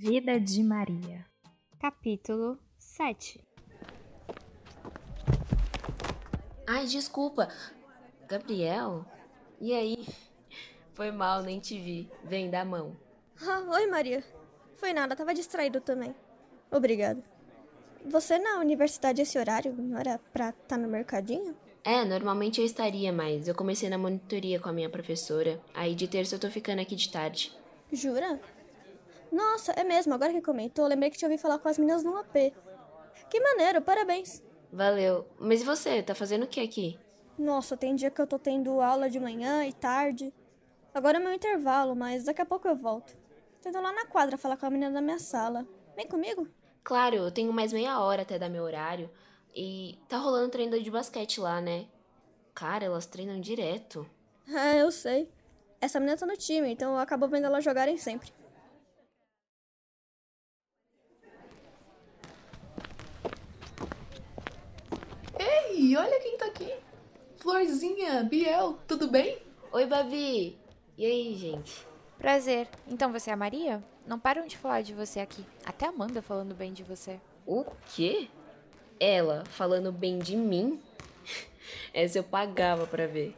Vida de Maria. Capítulo 7 Ai, desculpa. Gabriel? E aí? Foi mal, nem te vi. Vem, dá a mão. Ah, oi, Maria. Foi nada, tava distraído também. Obrigada. Você na universidade esse horário? Não era pra estar tá no mercadinho? É, normalmente eu estaria, mas eu comecei na monitoria com a minha professora. Aí de terça eu tô ficando aqui de tarde. Jura? Nossa, é mesmo, agora que comentou, lembrei que te ouvi falar com as meninas no AP. Que maneiro, parabéns. Valeu. Mas e você, tá fazendo o que aqui? Nossa, tem dia que eu tô tendo aula de manhã e tarde. Agora é meu intervalo, mas daqui a pouco eu volto. Tô indo lá na quadra falar com a menina da minha sala. Vem comigo? Claro, eu tenho mais meia hora até dar meu horário. E tá rolando treino de basquete lá, né? Cara, elas treinam direto. É, eu sei. Essa menina tá no time, então eu acabo vendo elas jogarem sempre. Ei, olha quem tá aqui. Florzinha, Biel, tudo bem? Oi, Babi. E aí, gente? Prazer. Então você é a Maria? Não param de falar de você aqui. Até a Amanda falando bem de você. O quê? Ela falando bem de mim? Essa eu pagava pra ver.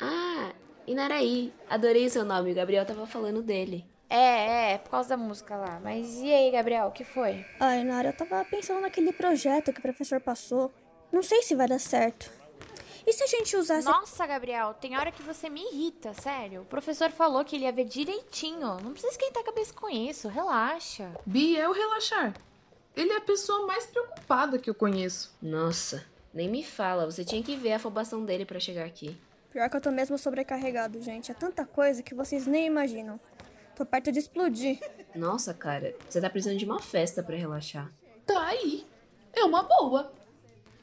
Ah, Inaraí. Adorei o seu nome. O Gabriel tava falando dele. É, é, por causa da música lá. Mas e aí, Gabriel, o que foi? Ai, Nara, eu tava pensando naquele projeto que o professor passou. Não sei se vai dar certo. E se a gente usasse. Nossa, Gabriel, tem hora que você me irrita, sério. O professor falou que ele ia ver direitinho. Não precisa esquentar a cabeça com isso, relaxa. Biel relaxar. Ele é a pessoa mais preocupada que eu conheço. Nossa, nem me fala, você tinha que ver a afobação dele para chegar aqui. Pior que eu tô mesmo sobrecarregado, gente. É tanta coisa que vocês nem imaginam. Tô perto de explodir. Nossa, cara, você tá precisando de uma festa para relaxar. Tá aí. É uma boa.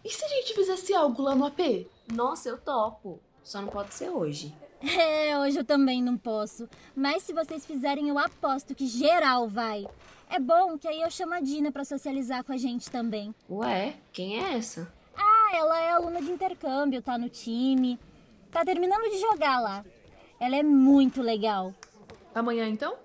E se a gente fizesse algo lá no AP? Nossa, eu topo. Só não pode ser hoje. É, hoje eu também não posso. Mas se vocês fizerem, eu aposto que geral vai. É bom que aí eu chamo a Dina pra socializar com a gente também. Ué, quem é essa? Ah, ela é aluna de intercâmbio, tá no time. Tá terminando de jogar lá. Ela é muito legal. Amanhã então?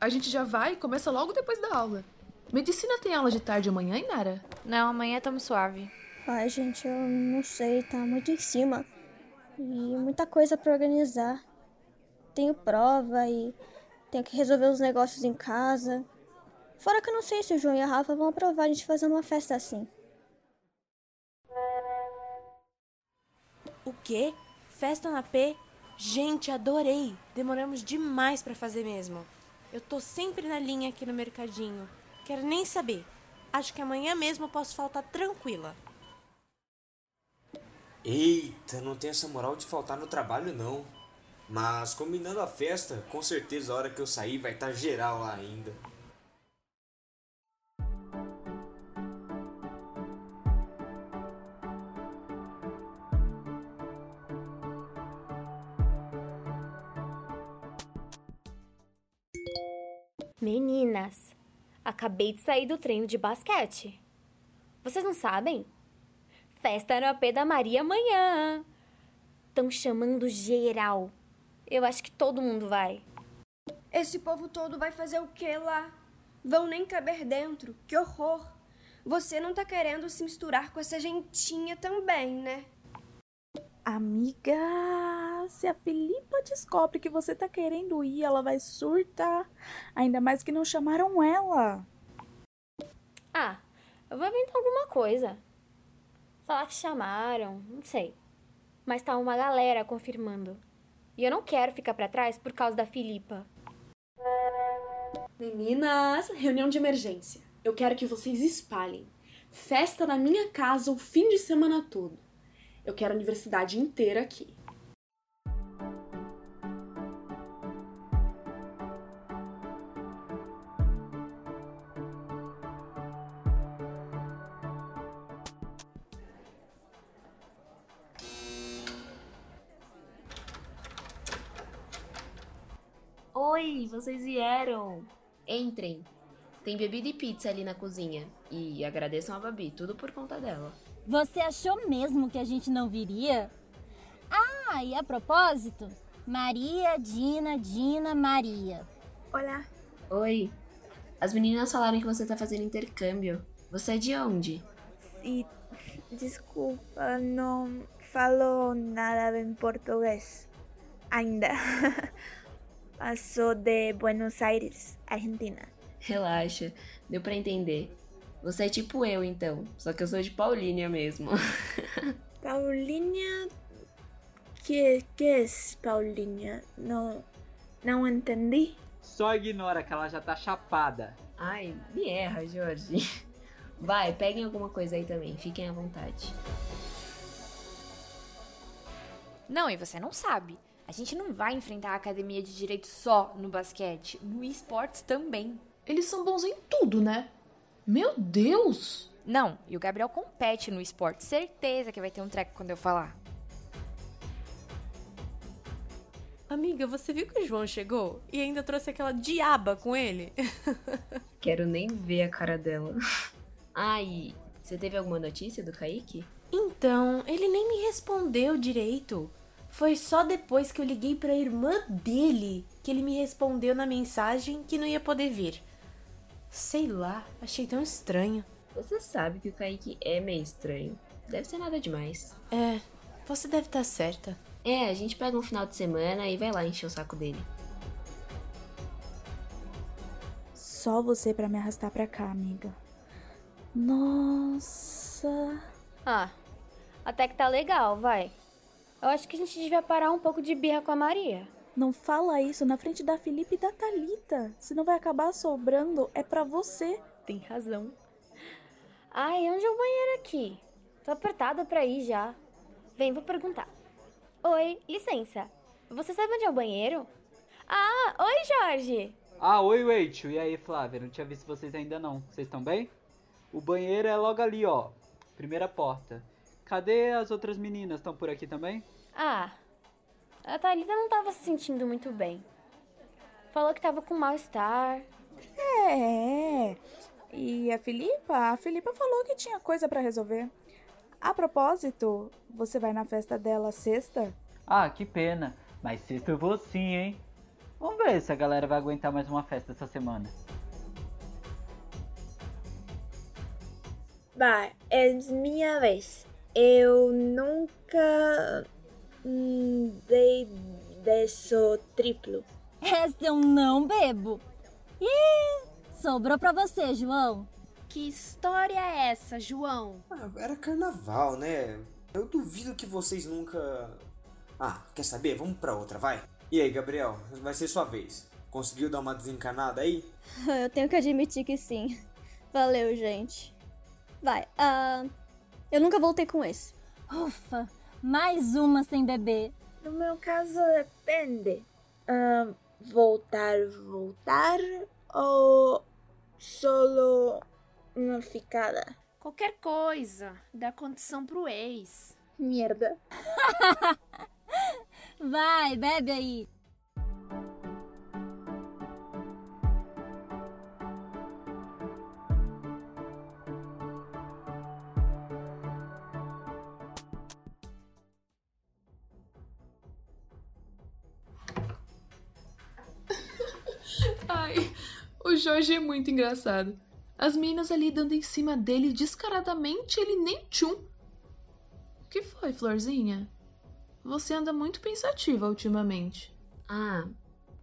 A gente já vai e começa logo depois da aula. Medicina tem aula de tarde amanhã, Inara? Não, amanhã estamos suave. Ai, gente, eu não sei, tá muito em cima. E muita coisa para organizar. Tenho prova e tenho que resolver os negócios em casa. Fora que eu não sei se o João e a Rafa vão aprovar a gente fazer uma festa assim. O quê? Festa na P? Gente, adorei! Demoramos demais para fazer mesmo. Eu tô sempre na linha aqui no mercadinho. Quero nem saber. Acho que amanhã mesmo eu posso faltar tranquila. Eita, não tem essa moral de faltar no trabalho não. Mas combinando a festa, com certeza a hora que eu sair vai estar tá geral lá ainda. Meninas, acabei de sair do treino de basquete. Vocês não sabem? Festa no AP da Maria amanhã. Estão chamando geral. Eu acho que todo mundo vai. Esse povo todo vai fazer o que lá? Vão nem caber dentro. Que horror! Você não tá querendo se misturar com essa gentinha também, né? Amiga, se a Filipa descobre que você tá querendo ir, ela vai surtar. Ainda mais que não chamaram ela. Ah, eu vou inventar alguma coisa. Falar que chamaram, não sei. Mas tá uma galera confirmando. E eu não quero ficar para trás por causa da Filipa. Meninas, reunião de emergência. Eu quero que vocês espalhem. Festa na minha casa o fim de semana todo. Eu quero a universidade inteira aqui. Vocês vieram. Entrem. Tem bebida e pizza ali na cozinha. E agradeçam a Babi, tudo por conta dela. Você achou mesmo que a gente não viria? Ah, e a propósito, Maria, Dina, Dina, Maria. Olá. Oi. As meninas falaram que você tá fazendo intercâmbio. Você é de onde? E desculpa, não falo nada em português ainda. Passou de Buenos Aires, Argentina. Relaxa, deu pra entender. Você é tipo eu, então. Só que eu sou de Paulínia mesmo. Paulínia. Que, que é Paulínia? Não, não entendi. Só ignora que ela já tá chapada. Ai, me erra, Jorge. Vai, peguem alguma coisa aí também. Fiquem à vontade. Não, e você não sabe. A gente não vai enfrentar a academia de direito só no basquete, no esportes também. Eles são bons em tudo, né? Meu Deus! Não, e o Gabriel compete no esporte. Certeza que vai ter um treco quando eu falar. Amiga, você viu que o João chegou? E ainda trouxe aquela diaba com ele? Quero nem ver a cara dela. Ai, você teve alguma notícia do Kaique? Então, ele nem me respondeu direito. Foi só depois que eu liguei pra irmã dele que ele me respondeu na mensagem que não ia poder vir. Sei lá, achei tão estranho. Você sabe que o Kaique é meio estranho. Deve ser nada demais. É, você deve estar certa. É, a gente pega um final de semana e vai lá encher o saco dele. Só você para me arrastar pra cá, amiga. Nossa. Ah, até que tá legal, vai. Eu acho que a gente devia parar um pouco de birra com a Maria. Não fala isso na frente da Felipe e da Talita. Senão vai acabar sobrando é para você. Tem razão. Ai, onde é o banheiro aqui? Tô apertada pra ir já. Vem, vou perguntar. Oi, licença. Você sabe onde é o banheiro? Ah, oi, Jorge. Ah, oi, Rachel. E aí, Flávia? Não tinha visto vocês ainda não. Vocês estão bem? O banheiro é logo ali, ó. Primeira porta. Cadê as outras meninas? Estão por aqui também? Ah, a Thalita não tava se sentindo muito bem. Falou que tava com mal-estar. É. E a Filipa? A Filipa falou que tinha coisa para resolver. A propósito, você vai na festa dela sexta? Ah, que pena. Mas sexta eu vou sim, hein? Vamos ver se a galera vai aguentar mais uma festa essa semana. Vai, é minha vez. Eu nunca hum, dei desse triplo. Esse eu não bebo. Ih, sobrou pra você, João. Que história é essa, João? Ah, era carnaval, né? Eu duvido que vocês nunca. Ah, quer saber? Vamos pra outra, vai. E aí, Gabriel, vai ser sua vez. Conseguiu dar uma desencanada aí? Eu tenho que admitir que sim. Valeu, gente. Vai, ah. Uh, eu nunca voltei com esse. Ufa, mais uma sem beber. No meu caso, depende. Uh, voltar, voltar ou solo uma ficada? Qualquer coisa. Dá condição pro ex. Merda. Vai, bebe aí. Jorge é muito engraçado. As meninas ali dando em cima dele descaradamente, ele nem tchum. O que foi, Florzinha? Você anda muito pensativa ultimamente. Ah,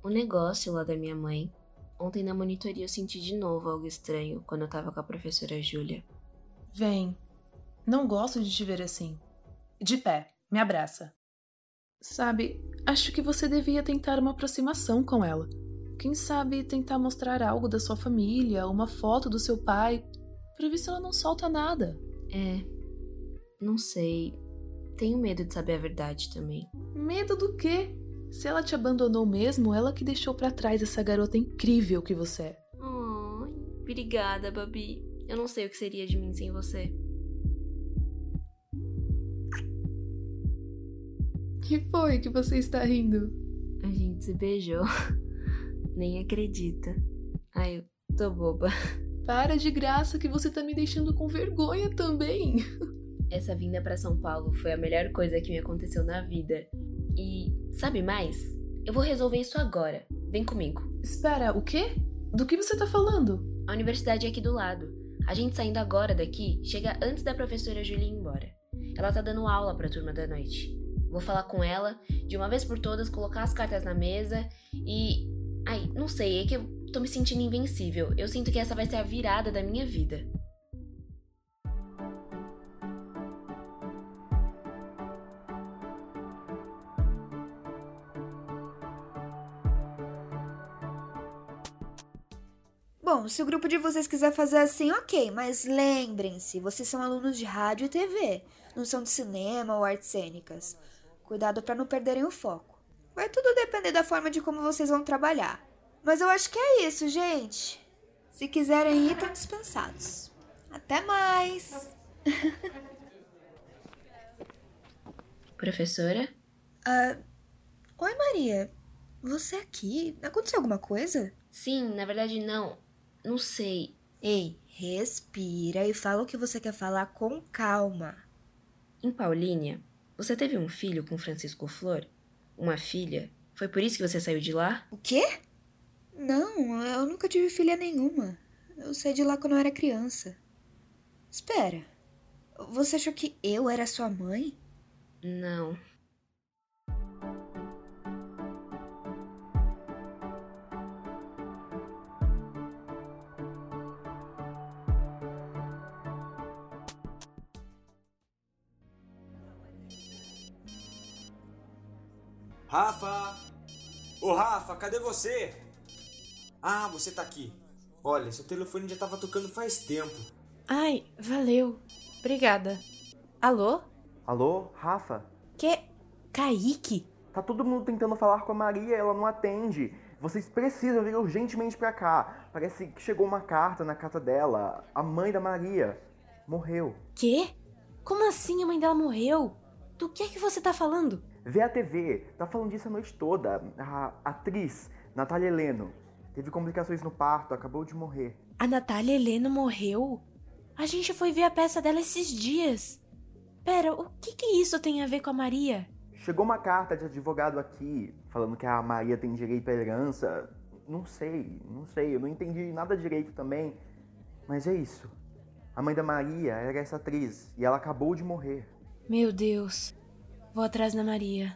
o negócio lá da minha mãe. Ontem na monitoria eu senti de novo algo estranho quando eu tava com a professora Júlia. Vem. Não gosto de te ver assim. De pé, me abraça. Sabe, acho que você devia tentar uma aproximação com ela. Quem sabe tentar mostrar algo da sua família, uma foto do seu pai, pra ver se ela não solta nada. É. Não sei. Tenho medo de saber a verdade também. Medo do quê? Se ela te abandonou mesmo, ela que deixou para trás essa garota incrível que você é. Oh, obrigada, Babi. Eu não sei o que seria de mim sem você. Que foi que você está rindo? A gente se beijou. Nem acredita. Ai, eu tô boba. Para de graça que você tá me deixando com vergonha também. Essa vinda para São Paulo foi a melhor coisa que me aconteceu na vida. E sabe mais? Eu vou resolver isso agora. Vem comigo. Espera, o quê? Do que você tá falando? A universidade é aqui do lado. A gente saindo agora daqui chega antes da professora Julia ir embora. Ela tá dando aula pra turma da noite. Vou falar com ela, de uma vez por todas, colocar as cartas na mesa e. Ai, não sei, é que eu tô me sentindo invencível. Eu sinto que essa vai ser a virada da minha vida. Bom, se o grupo de vocês quiser fazer assim, ok, mas lembrem-se, vocês são alunos de rádio e TV, não são de cinema ou artes cênicas. Cuidado para não perderem o foco. Vai tudo depender da forma de como vocês vão trabalhar. Mas eu acho que é isso, gente. Se quiserem ir, estão dispensados. Até mais! Professora? Ah, oi, Maria. Você aqui? Aconteceu alguma coisa? Sim, na verdade não. Não sei. Ei, respira e fala o que você quer falar com calma. Em Paulínia, você teve um filho com Francisco Flor? Uma filha? Foi por isso que você saiu de lá? O quê? Não, eu nunca tive filha nenhuma. Eu saí de lá quando eu era criança. Espera. Você achou que eu era sua mãe? Não. Rafa! Ô Rafa, cadê você? Ah, você tá aqui. Olha, seu telefone já tava tocando faz tempo. Ai, valeu. Obrigada. Alô? Alô, Rafa? Que? Kaique? Tá todo mundo tentando falar com a Maria, ela não atende. Vocês precisam vir urgentemente pra cá. Parece que chegou uma carta na casa dela. A mãe da Maria morreu. Quê? Como assim a mãe dela morreu? Do que é que você tá falando? Vê a TV, tá falando disso a noite toda. A atriz, Natália Heleno, teve complicações no parto, acabou de morrer. A Natália Heleno morreu? A gente foi ver a peça dela esses dias. Pera, o que que isso tem a ver com a Maria? Chegou uma carta de advogado aqui, falando que a Maria tem direito à herança. Não sei, não sei, eu não entendi nada direito também. Mas é isso. A mãe da Maria era essa atriz e ela acabou de morrer. Meu Deus. Vou atrás da Maria.